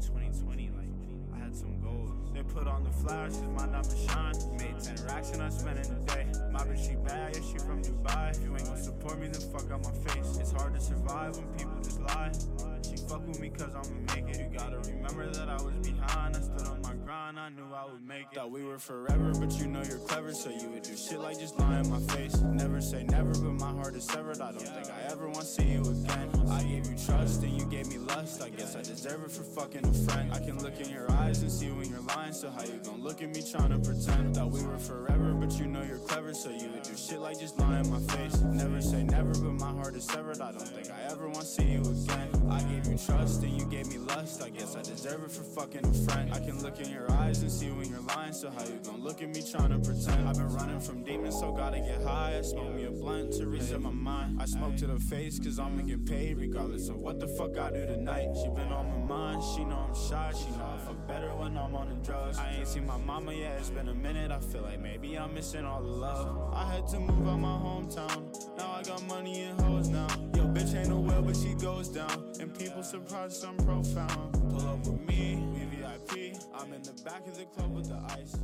2020, like I had some goals. They put on the flash, cause my diamond shine. Made 10 racks and I spent it a day. My bitch, she bad, yeah, she from Dubai. If you ain't gon' support me, then fuck out my face. It's hard to survive when people just lie. She fuck with me cause I'ma make it. You gotta remember that I was behind. I stood on my grind, I knew I would make it. Thought we were forever, but you know you're clever, so you would do shit like just lie in my face. Never say never, but my heart is severed. I don't think I ever wanna see you again. I gave you trust and you gave me lust. I guess I deserve it for fucking a friend. I can look in your eyes and see when you're lying, so how you gon' look at me trying to pretend? Thought we were forever, but you know you're clever, so you would do shit like just lie in my face. Never say never, but my heart is severed. I don't think I ever wanna see you again. I gave you trust and you gave me lust. I guess I deserve it for fucking a friend. I can look in your eyes and see when you're lying, so how you gon' look at me trying to pretend? I've been running from demons, so gotta get high. I smoke me a blunt to reset my mind. I smoke to the face, cause I'ma get paid regardless of what the fuck I do tonight. She been on my mind, she know I'm shy, she know I fuck better when I'm on the drugs. I ain't seen my mama yet, it's been a minute. I feel like maybe I'm missing all the love. I had to move out my hometown. Now I got money and hoes now. Yo, bitch ain't no but she goes down. And people surprised I'm profound. Pull up with me, we VIP. I'm in the back of the club with the ice.